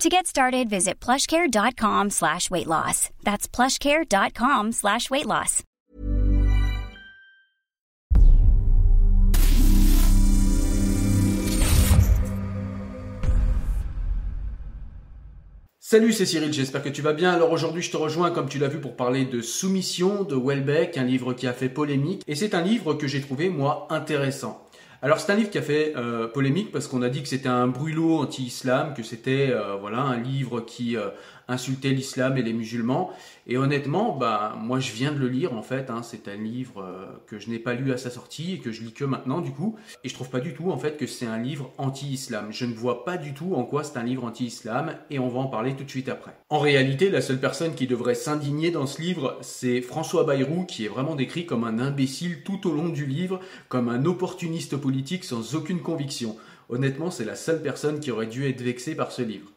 To get started, visit plushcare.com slash weight loss. That's plushcare.com slash weight loss. Salut, c'est Cyril, j'espère que tu vas bien. Alors aujourd'hui, je te rejoins, comme tu l'as vu, pour parler de Soumission de Welbeck, un livre qui a fait polémique. Et c'est un livre que j'ai trouvé, moi, intéressant. Alors c'est un livre qui a fait euh, polémique parce qu'on a dit que c'était un brûlot anti-islam, que c'était euh, voilà un livre qui euh, insultait l'islam et les musulmans. Et honnêtement, bah moi je viens de le lire en fait. Hein, c'est un livre que je n'ai pas lu à sa sortie et que je lis que maintenant du coup. Et je trouve pas du tout en fait que c'est un livre anti-islam. Je ne vois pas du tout en quoi c'est un livre anti-islam et on va en parler tout de suite après. En réalité, la seule personne qui devrait s'indigner dans ce livre, c'est François Bayrou qui est vraiment décrit comme un imbécile tout au long du livre, comme un opportuniste politique sans aucune conviction. Honnêtement, c'est la seule personne qui aurait dû être vexée par ce livre.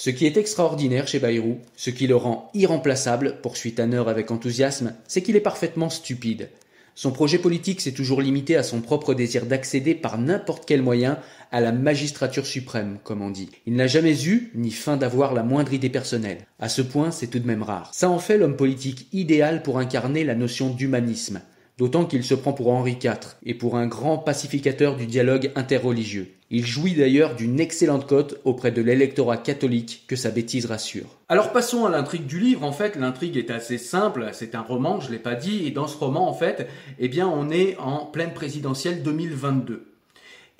Ce qui est extraordinaire chez Bayrou, ce qui le rend irremplaçable, poursuit Tanner avec enthousiasme, c'est qu'il est parfaitement stupide. Son projet politique s'est toujours limité à son propre désir d'accéder par n'importe quel moyen à la magistrature suprême, comme on dit. Il n'a jamais eu, ni faim d'avoir la moindre idée personnelle. À ce point, c'est tout de même rare. Ça en fait l'homme politique idéal pour incarner la notion d'humanisme d'autant qu'il se prend pour Henri IV et pour un grand pacificateur du dialogue interreligieux. Il jouit d'ailleurs d'une excellente cote auprès de l'électorat catholique que sa bêtise rassure. Alors passons à l'intrigue du livre. En fait, l'intrigue est assez simple. C'est un roman, je l'ai pas dit, et dans ce roman, en fait, eh bien, on est en pleine présidentielle 2022.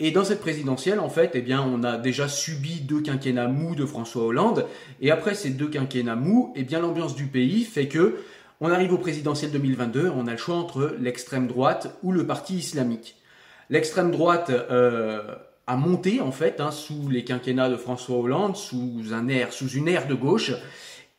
Et dans cette présidentielle, en fait, eh bien, on a déjà subi deux quinquennats mous de François Hollande. Et après ces deux quinquennats mous, eh bien, l'ambiance du pays fait que on arrive au présidentiel 2022, on a le choix entre l'extrême droite ou le parti islamique. L'extrême droite euh, a monté en fait hein, sous les quinquennats de François Hollande, sous un air, sous une ère de gauche,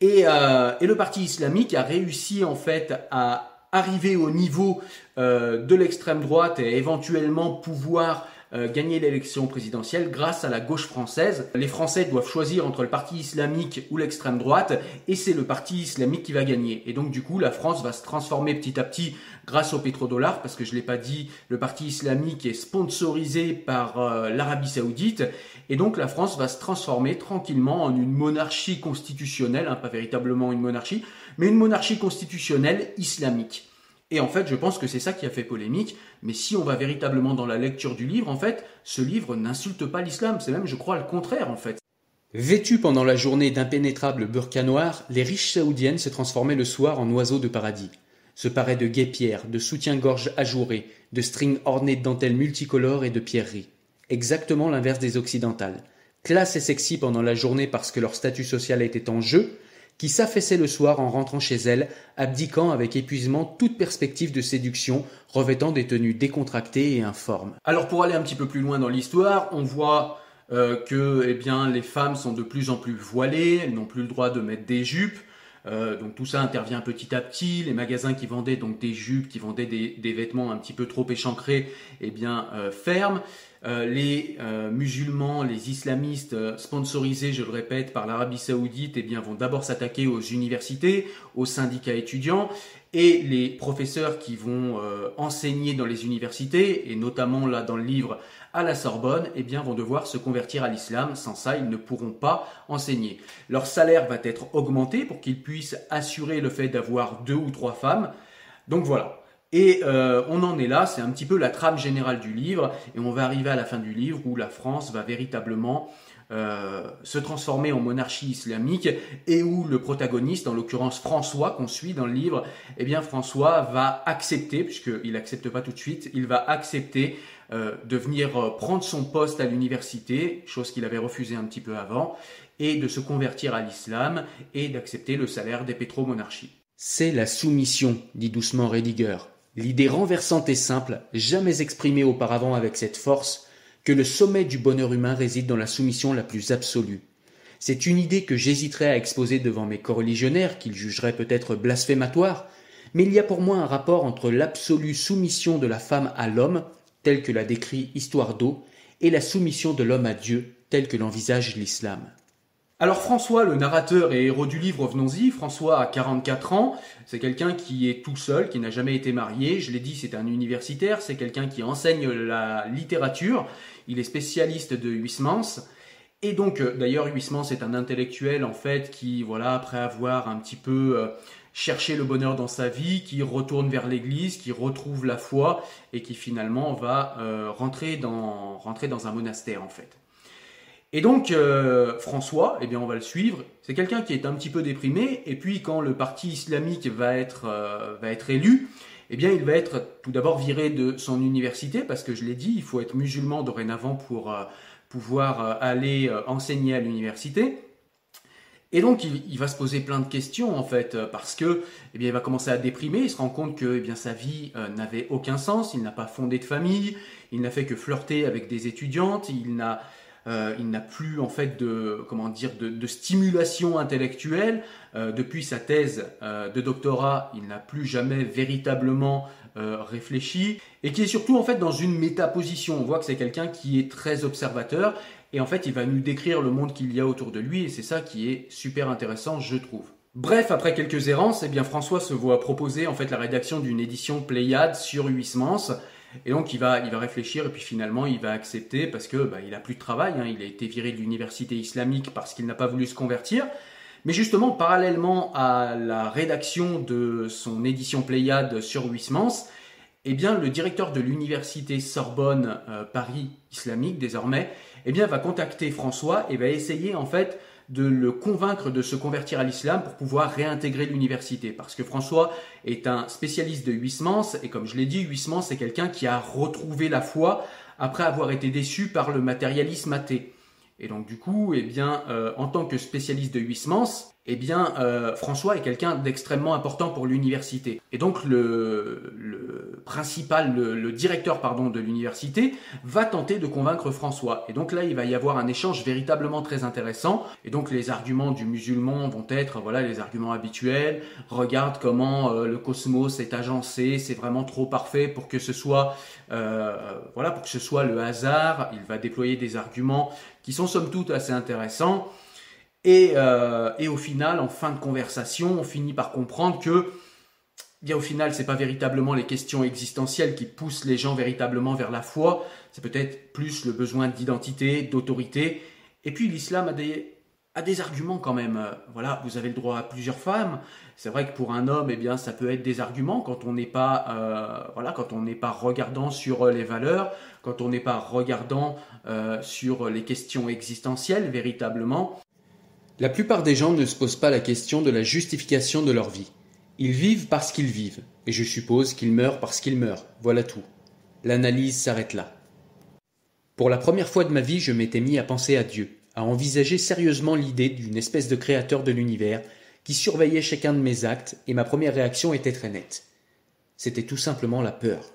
et, euh, et, le parti islamique a réussi en fait à arriver au niveau euh, de l'extrême droite et éventuellement pouvoir euh, gagner l'élection présidentielle grâce à la gauche française. Les Français doivent choisir entre le parti islamique ou l'extrême droite et c'est le parti islamique qui va gagner. Et donc du coup, la France va se transformer petit à petit grâce au pétrodollar parce que je l'ai pas dit, le parti islamique est sponsorisé par euh, l'Arabie Saoudite et donc la France va se transformer tranquillement en une monarchie constitutionnelle, hein, pas véritablement une monarchie, mais une monarchie constitutionnelle islamique. Et en fait, je pense que c'est ça qui a fait polémique. Mais si on va véritablement dans la lecture du livre, en fait, ce livre n'insulte pas l'islam. C'est même, je crois, le contraire, en fait. Vêtues pendant la journée d'impénétrables burqa noirs, les riches saoudiennes se transformaient le soir en oiseaux de paradis. Se paraient de guépières, de soutien-gorge ajourés, de strings ornés de dentelles multicolores et de pierreries. Exactement l'inverse des occidentales. Classe et sexy pendant la journée parce que leur statut social était en jeu, qui s'affaissait le soir en rentrant chez elle, abdiquant avec épuisement toute perspective de séduction, revêtant des tenues décontractées et informes. Alors pour aller un petit peu plus loin dans l'histoire, on voit euh, que eh bien, les femmes sont de plus en plus voilées, elles n'ont plus le droit de mettre des jupes. Euh, donc tout ça intervient petit à petit. Les magasins qui vendaient donc des jupes, qui vendaient des, vêtements un petit peu trop échancrés, eh bien euh, ferment. Euh, les musulmans, les islamistes sponsorisés, je le répète, par l'Arabie Saoudite, eh bien vont d'abord s'attaquer aux universités, aux syndicats étudiants, et les professeurs qui vont euh, enseigner dans les universités, et notamment là dans le livre à la Sorbonne, eh bien, vont devoir se convertir à l'islam. Sans ça, ils ne pourront pas enseigner. Leur salaire va être augmenté pour qu'ils puissent assurer le fait d'avoir deux ou trois femmes. Donc voilà. Et euh, on en est là, c'est un petit peu la trame générale du livre, et on va arriver à la fin du livre où la France va véritablement euh, se transformer en monarchie islamique et où le protagoniste, en l'occurrence François, qu'on suit dans le livre, eh bien François va accepter, puisqu'il n'accepte pas tout de suite, il va accepter euh, de venir euh, prendre son poste à l'université, chose qu'il avait refusé un petit peu avant, et de se convertir à l'islam et d'accepter le salaire des pétromonarchies. C'est la soumission, dit doucement Rediger. L'idée renversante et simple, jamais exprimée auparavant avec cette force, que le sommet du bonheur humain réside dans la soumission la plus absolue. C'est une idée que j'hésiterais à exposer devant mes coreligionnaires, qu'ils jugeraient peut-être blasphématoire, mais il y a pour moi un rapport entre l'absolue soumission de la femme à l'homme, telle que l'a décrit Histoire d'eau, et la soumission de l'homme à Dieu, telle que l'envisage l'islam. Alors François, le narrateur et héros du livre, revenons-y, François a 44 ans, c'est quelqu'un qui est tout seul, qui n'a jamais été marié, je l'ai dit, c'est un universitaire, c'est quelqu'un qui enseigne la littérature, il est spécialiste de Huysmans, et donc euh, d'ailleurs Huysmans est un intellectuel en fait qui, voilà, après avoir un petit peu euh, cherché le bonheur dans sa vie, qui retourne vers l'église, qui retrouve la foi, et qui finalement va euh, rentrer, dans, rentrer dans un monastère en fait. Et donc euh, François, eh bien on va le suivre. C'est quelqu'un qui est un petit peu déprimé. Et puis quand le parti islamique va être euh, va être élu, eh bien il va être tout d'abord viré de son université parce que je l'ai dit, il faut être musulman dorénavant pour euh, pouvoir aller enseigner à l'université. Et donc il, va se poser plein de questions en fait parce que eh bien il va commencer à déprimer, il se rend compte que eh sa vie n'avait aucun sens, il n'a pas fondé de famille, il n'a fait que flirter avec des étudiantes, il n'a euh, il n'a plus en fait de comment dire de, stimulation intellectuelle. Euh, depuis sa thèse euh, de doctorat, il n'a plus jamais véritablement réfléchi et qui est surtout en fait dans une métaposition. On voit que c'est quelqu'un qui est très observateur et en fait il va nous décrire le monde qu'il y a autour de lui et c'est ça qui est super intéressant, je trouve. Bref, après quelques errances, eh bien François se voit proposer en fait la rédaction d'une édition Pléiade sur Huysmans et donc il va, il va réfléchir et puis finalement il va accepter parce que bah, il a plus de travail. Hein. il a été viré de l'université islamique parce qu'il n'a pas voulu se convertir. Mais justement, parallèlement à la rédaction de son édition Pléiade sur Huysmans, eh bien, le directeur de l'université Sorbonne euh, Paris islamique désormais, eh bien, va contacter François et va essayer en fait de le convaincre de se convertir à l'islam pour pouvoir réintégrer l'université. Parce que François est un spécialiste de Huysmans, et comme je l'ai dit, Huysmans c'est quelqu'un qui a retrouvé la foi après avoir été déçu par le matérialisme athée. Et donc du coup, eh bien, euh, en tant que spécialiste de Huysmans, eh bien, euh, François est quelqu'un d'extrêmement important pour l'université. Et donc, le, principal, le, directeur pardon, de l'université va tenter de convaincre François. Et donc là, il va y avoir un échange véritablement très intéressant. Et donc, les arguments du musulman vont être, voilà, les arguments habituels. Regarde comment euh, le cosmos est agencé, c'est vraiment trop parfait pour que ce soit, euh, voilà, pour que ce soit le hasard. Il va déployer des arguments qui sont somme toute assez intéressants. Euh, et, au final, en fin de conversation, on finit par comprendre que, bien au final, c'est pas véritablement les questions existentielles qui poussent les gens véritablement vers la foi. C'est peut-être plus le besoin d'identité, d'autorité. Et puis l'islam a des, a des arguments quand même. Euh, voilà, vous avez le droit à plusieurs femmes. C'est vrai que pour un homme, eh bien, ça peut être des arguments quand on n'est pas, euh, voilà, quand on n'est pas regardant sur les valeurs, quand on n'est pas regardant sur les questions existentielles véritablement. La plupart des gens ne se posent pas la question de la justification de leur vie. Ils vivent parce qu'ils vivent, et je suppose qu'ils meurent parce qu'ils meurent, voilà tout. L'analyse s'arrête là. Pour la première fois de ma vie, je m'étais mis à penser à Dieu, à envisager sérieusement l'idée d'une espèce de créateur de l'univers qui surveillait chacun de mes actes, et ma première réaction était très nette. C'était tout simplement la peur.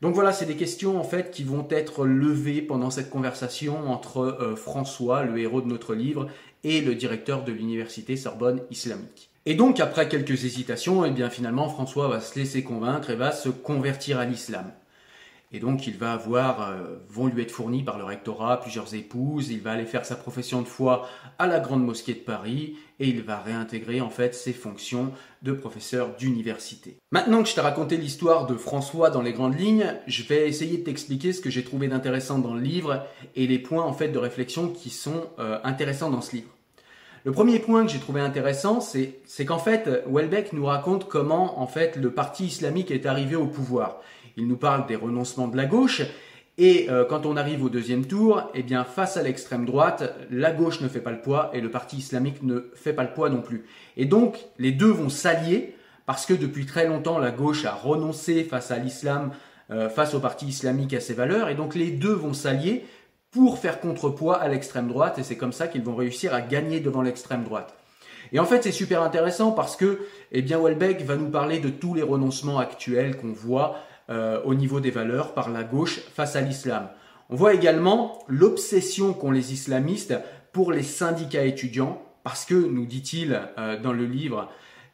Donc voilà, c'est des questions en fait qui vont être levées pendant cette conversation entre euh, François, le héros de notre livre, et le directeur de l'université Sorbonne islamique. Et donc après quelques hésitations, eh bien finalement François va se laisser convaincre et va se convertir à l'islam. Et donc il va avoir, euh, vont lui être fournis par le rectorat plusieurs épouses, il va aller faire sa profession de foi à la Grande Mosquée de Paris et il va réintégrer en fait ses fonctions de professeur d'université. Maintenant que je t'ai raconté l'histoire de François dans les grandes lignes, je vais essayer de t'expliquer ce que j'ai trouvé d'intéressant dans le livre et les points en fait de réflexion qui sont euh, intéressants dans ce livre. Le premier point que j'ai trouvé intéressant, c'est qu'en fait, Welbeck nous raconte comment en fait le parti islamique est arrivé au pouvoir. Il nous parle des renoncements de la gauche. Et euh, quand on arrive au deuxième tour, eh bien, face à l'extrême droite, la gauche ne fait pas le poids et le parti islamique ne fait pas le poids non plus. Et donc, les deux vont s'allier parce que depuis très longtemps, la gauche a renoncé face à l'islam, euh, face au parti islamique à ses valeurs. Et donc, les deux vont s'allier pour faire contrepoids à l'extrême droite. Et c'est comme ça qu'ils vont réussir à gagner devant l'extrême droite. Et en fait, c'est super intéressant parce que, eh bien, Welbeck va nous parler de tous les renoncements actuels qu'on voit euh, au niveau des valeurs par la gauche face à l'islam. On voit également l'obsession qu'ont les islamistes pour les syndicats étudiants, parce que, nous dit-il euh, dans le livre,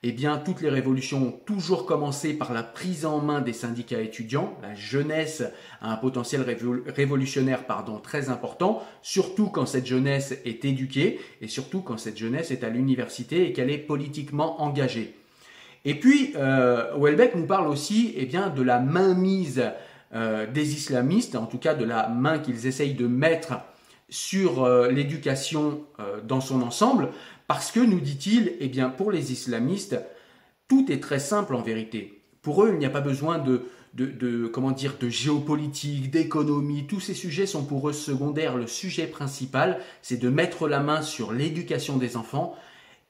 eh bien, toutes les révolutions ont toujours commencé par la prise en main des syndicats étudiants. La jeunesse a un potentiel révolutionnaire pardon, très important, surtout quand cette jeunesse est éduquée et surtout quand cette jeunesse est à l'université et qu'elle est politiquement engagée. Et puis, euh, nous parle aussi eh de la mainmise euh, des islamistes, en tout cas de la main qu'ils essayent de mettre sur euh, l'éducation euh, dans son ensemble, parce que, nous dit-il, eh bien, pour les islamistes, tout est très simple en vérité. Pour eux, il n'y a pas besoin de, comment dire, de géopolitique, d'économie, tous ces sujets sont pour eux secondaires. Le sujet principal, c'est de mettre la main sur l'éducation des enfants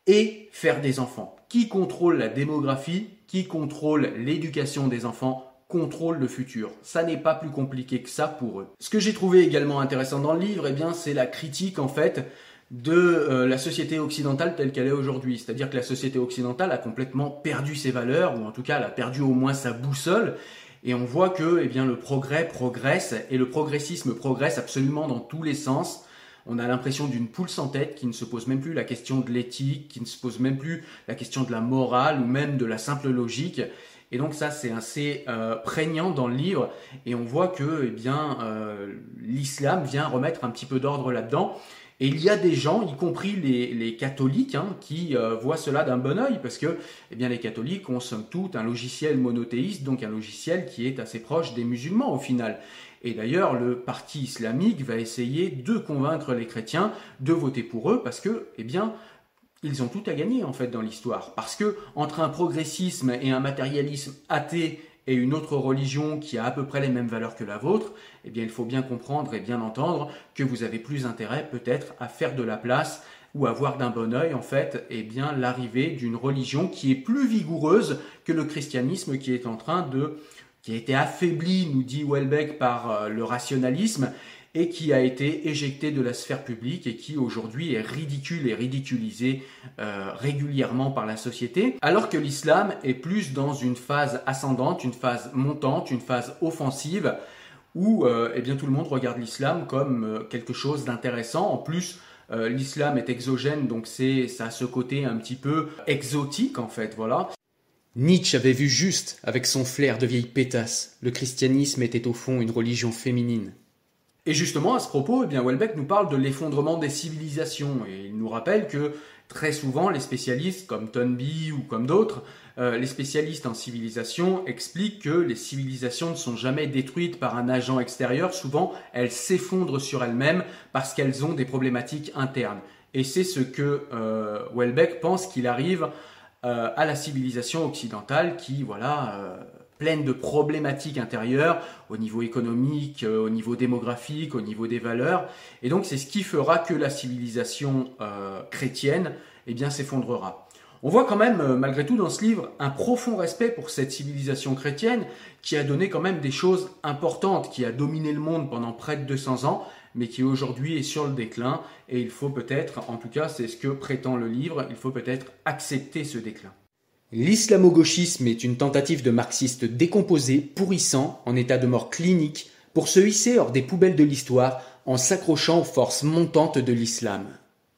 et faire des enfants. Qui contrôle la démographie, qui contrôle l'éducation des enfants, contrôle le futur. Ça n'est pas plus compliqué que ça pour eux. Ce que j'ai trouvé également intéressant dans le livre, eh c'est la critique en fait de euh, la société occidentale telle qu'elle est aujourd'hui. C'est-à-dire que la société occidentale a complètement perdu ses valeurs, ou en tout cas elle a perdu au moins sa boussole. Et on voit que eh le progrès progresse et le progressisme progresse absolument dans tous les sens on a l'impression d'une poule sans tête qui ne se pose même plus la question de l'éthique, qui ne se pose même plus la question de la morale ou même de la simple logique. Et donc ça, c'est assez euh, prégnant dans le livre. Et on voit que eh bien, euh, l'islam vient remettre un petit peu d'ordre là-dedans. Et il y a des gens, y compris les, catholiques, hein, qui euh, voient cela d'un bon oeil, parce que eh bien, les catholiques ont somme toute un logiciel monothéiste, donc un logiciel qui est assez proche des musulmans au final. Et d'ailleurs, le parti islamique va essayer de convaincre les chrétiens de voter pour eux parce que, eh bien, ils ont tout à gagner en fait dans l'histoire. Parce que entre un progressisme et un matérialisme athée et une autre religion qui a à peu près les mêmes valeurs que la vôtre, eh bien, il faut bien comprendre et bien entendre que vous avez plus intérêt peut-être à faire de la place ou à voir d'un bon oeil en fait eh bien l'arrivée d'une religion qui est plus vigoureuse que le christianisme qui est en train de qui a été affaibli, nous dit Welbeck, par euh, le rationalisme et qui a été éjecté de la sphère publique et qui aujourd'hui est ridicule et ridiculisé euh, régulièrement par la société, alors que l'islam est plus dans une phase ascendante, une phase montante, une phase offensive, où euh, eh bien, tout le monde regarde l'islam comme quelque chose d'intéressant. En plus, l'islam est exogène, donc c'est ça a ce côté un petit peu exotique en fait, voilà. Nietzsche avait vu juste avec son flair de vieille pétasse. Le christianisme était au fond une religion féminine. Et justement, à ce propos, eh bien, Welbeck nous parle de l'effondrement des civilisations et il nous rappelle que très souvent, les spécialistes comme Tonby ou comme d'autres, euh, les spécialistes en civilisation expliquent que les civilisations ne sont jamais détruites par un agent extérieur. Souvent, elles s'effondrent sur elles-mêmes parce qu'elles ont des problématiques internes. Et c'est ce que euh, Welbeck pense qu'il arrive euh, à la civilisation occidentale qui, voilà, pleine de problématiques intérieures au niveau économique, euh, au niveau démographique, au niveau des valeurs. Et donc c'est ce qui fera que la civilisation euh, chrétienne eh bien s'effondrera. On voit quand même, euh, malgré tout, dans ce livre, un profond respect pour cette civilisation chrétienne qui a donné quand même des choses importantes, qui a dominé le monde pendant près de 200 ans, mais qui aujourd'hui est sur le déclin. Et il faut peut-être, en tout cas c'est ce que prétend le livre, il faut peut-être accepter ce déclin. L'islamo-gauchisme est une tentative de marxiste décomposé, pourrissant, en état de mort clinique, pour se hisser hors des poubelles de l'histoire en s'accrochant aux forces montantes de l'islam.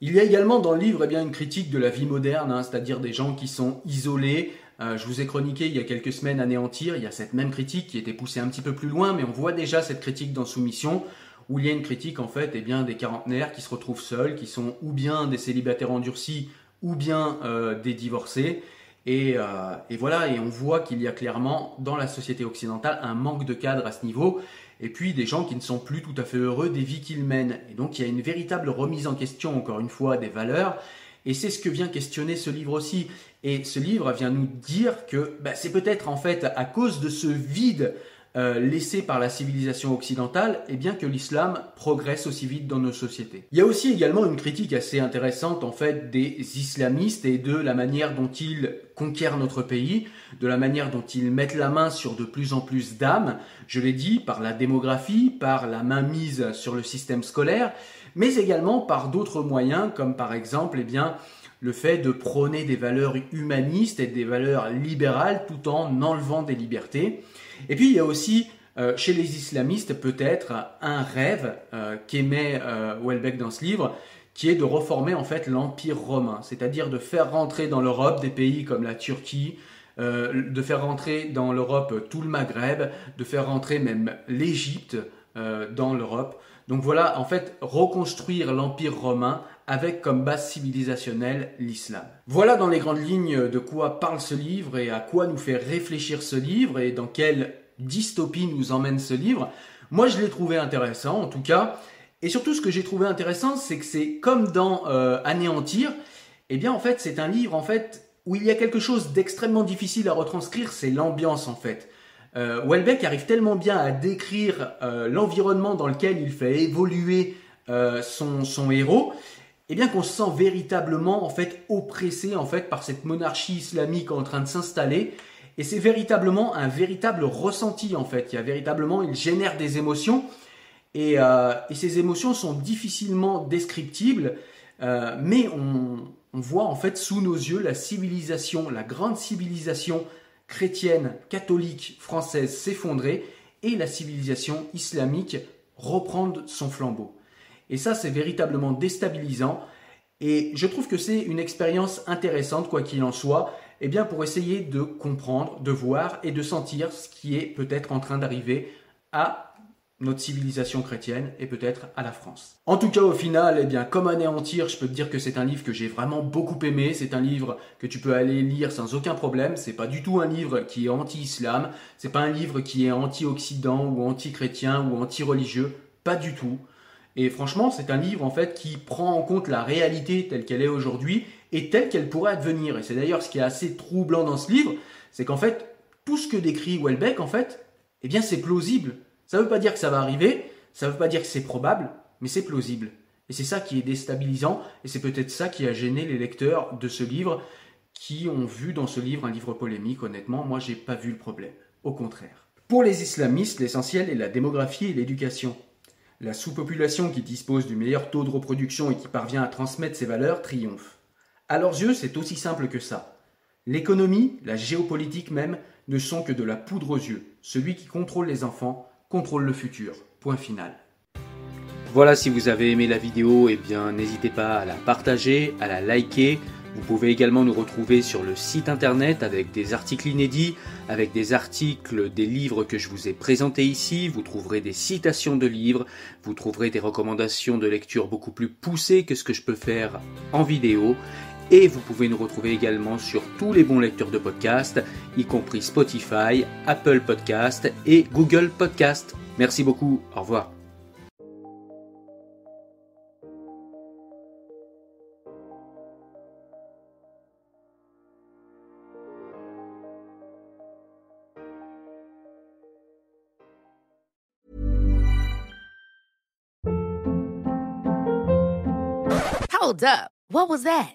Il y a également dans le livre eh bien, une critique de la vie moderne, hein, c'est-à-dire des gens qui sont isolés. Euh, je vous ai chroniqué il y a quelques semaines Anéantir, il y a cette même critique qui était poussée un petit peu plus loin, mais on voit déjà cette critique dans Soumission, où il y a une critique en fait eh bien, des quarantenaires qui se retrouvent seuls, qui sont ou bien des célibataires endurcis, ou bien euh, des divorcés, euh, et, voilà, et on voit qu'il y a clairement dans la société occidentale un manque de cadre à ce niveau, et puis des gens qui ne sont plus tout à fait heureux des vies qu'ils mènent. Et donc il y a une véritable remise en question, encore une fois, des valeurs, et c'est ce que vient questionner ce livre aussi. Et ce livre vient nous dire que bah, c'est peut-être en fait à cause de ce vide euh, laissé par la civilisation occidentale, et bien que l'islam progresse aussi vite dans nos sociétés. Il y a aussi également une critique assez intéressante en fait des islamistes et de la manière dont ils conquièrent notre pays, de la manière dont ils mettent la main sur de plus en plus d'âmes, je l'ai dit, par la démographie, par la main mise sur le système scolaire, mais également par d'autres moyens comme par exemple eh bien, le fait de prôner des valeurs humanistes et des valeurs libérales tout en enlevant des libertés. Et puis il y a aussi euh, chez les islamistes peut-être un rêve euh, qu'aimait euh, Welbeck dans ce livre, qui est de reformer en fait l'empire romain, c'est-à-dire de faire rentrer dans l'Europe des pays comme la Turquie, de faire rentrer dans l'Europe tout le Maghreb, de faire rentrer même l'Égypte dans l'Europe. Donc voilà, en fait, reconstruire l'empire romain avec comme base civilisationnelle l'islam. Voilà dans les grandes lignes de quoi parle ce livre et à quoi nous fait réfléchir ce livre et dans quelle dystopie nous emmène ce livre. Moi, je l'ai trouvé intéressant, en tout cas. Et surtout, ce que j'ai trouvé intéressant, c'est que c'est comme dans euh, Anéantir. Eh bien, en fait, c'est un livre, en fait, où il y a quelque chose d'extrêmement difficile à retranscrire, c'est l'ambiance, en fait. Euh, Welbeck arrive tellement bien à décrire euh, l'environnement dans lequel il fait évoluer son, son héros, eh bien qu'on se sent véritablement en fait oppressé en fait par cette monarchie islamique en train de s'installer et c'est véritablement un véritable ressenti en fait. Il y a véritablement, il génère des émotions et, euh, ces émotions sont difficilement descriptibles, euh, mais on, on voit en fait sous nos yeux la civilisation, la grande civilisation chrétienne, catholique, française s'effondrer et la civilisation islamique reprendre son flambeau. Et ça, c'est véritablement déstabilisant. Et je trouve que c'est une expérience intéressante, quoi qu'il en soit, eh bien pour essayer de comprendre, de voir et de sentir ce qui est peut-être en train d'arriver à notre civilisation chrétienne et peut-être à la France. En tout cas, au final, eh bien, comme anéantir, je peux te dire que c'est un livre que j'ai vraiment beaucoup aimé. C'est un livre que tu peux aller lire sans aucun problème. C'est pas du tout un livre qui est anti-islam. C'est pas un livre qui est anti-occident ou anti-chrétien ou anti-religieux. Pas du tout. Et franchement, c'est un livre en fait qui prend en compte la réalité telle qu'elle est aujourd'hui et telle qu'elle pourrait advenir. Et c'est d'ailleurs ce qui est assez troublant dans ce livre, c'est qu'en fait, tout ce que décrit Welbeck, en fait, eh bien, c'est plausible. Ça ne veut pas dire que ça va arriver, ça ne veut pas dire que c'est probable, mais c'est plausible. Et c'est ça qui est déstabilisant, et c'est peut-être ça qui a gêné les lecteurs de ce livre, qui ont vu dans ce livre un livre polémique. Honnêtement, moi, j'ai pas vu le problème. Au contraire. Pour les islamistes, l'essentiel est la démographie et l'éducation. La sous-population qui dispose du meilleur taux de reproduction et qui parvient à transmettre ses valeurs triomphe. À leurs yeux, c'est aussi simple que ça. L'économie, la géopolitique même, ne sont que de la poudre aux yeux. Celui qui contrôle les enfants contrôle le futur. Point final. Voilà, si vous avez aimé la vidéo, eh bien n'hésitez pas à la partager, à la liker Vous pouvez également nous retrouver sur le site internet avec des articles inédits, avec des articles des livres que je vous ai présentés ici. Vous trouverez des citations de livres, vous trouverez des recommandations de lecture beaucoup plus poussées que ce que je peux faire en vidéo. Et vous pouvez nous retrouver également sur tous les bons lecteurs de podcasts, y compris Spotify, Apple Podcast et Google Podcast. Merci beaucoup, au revoir. Hold up. What was that?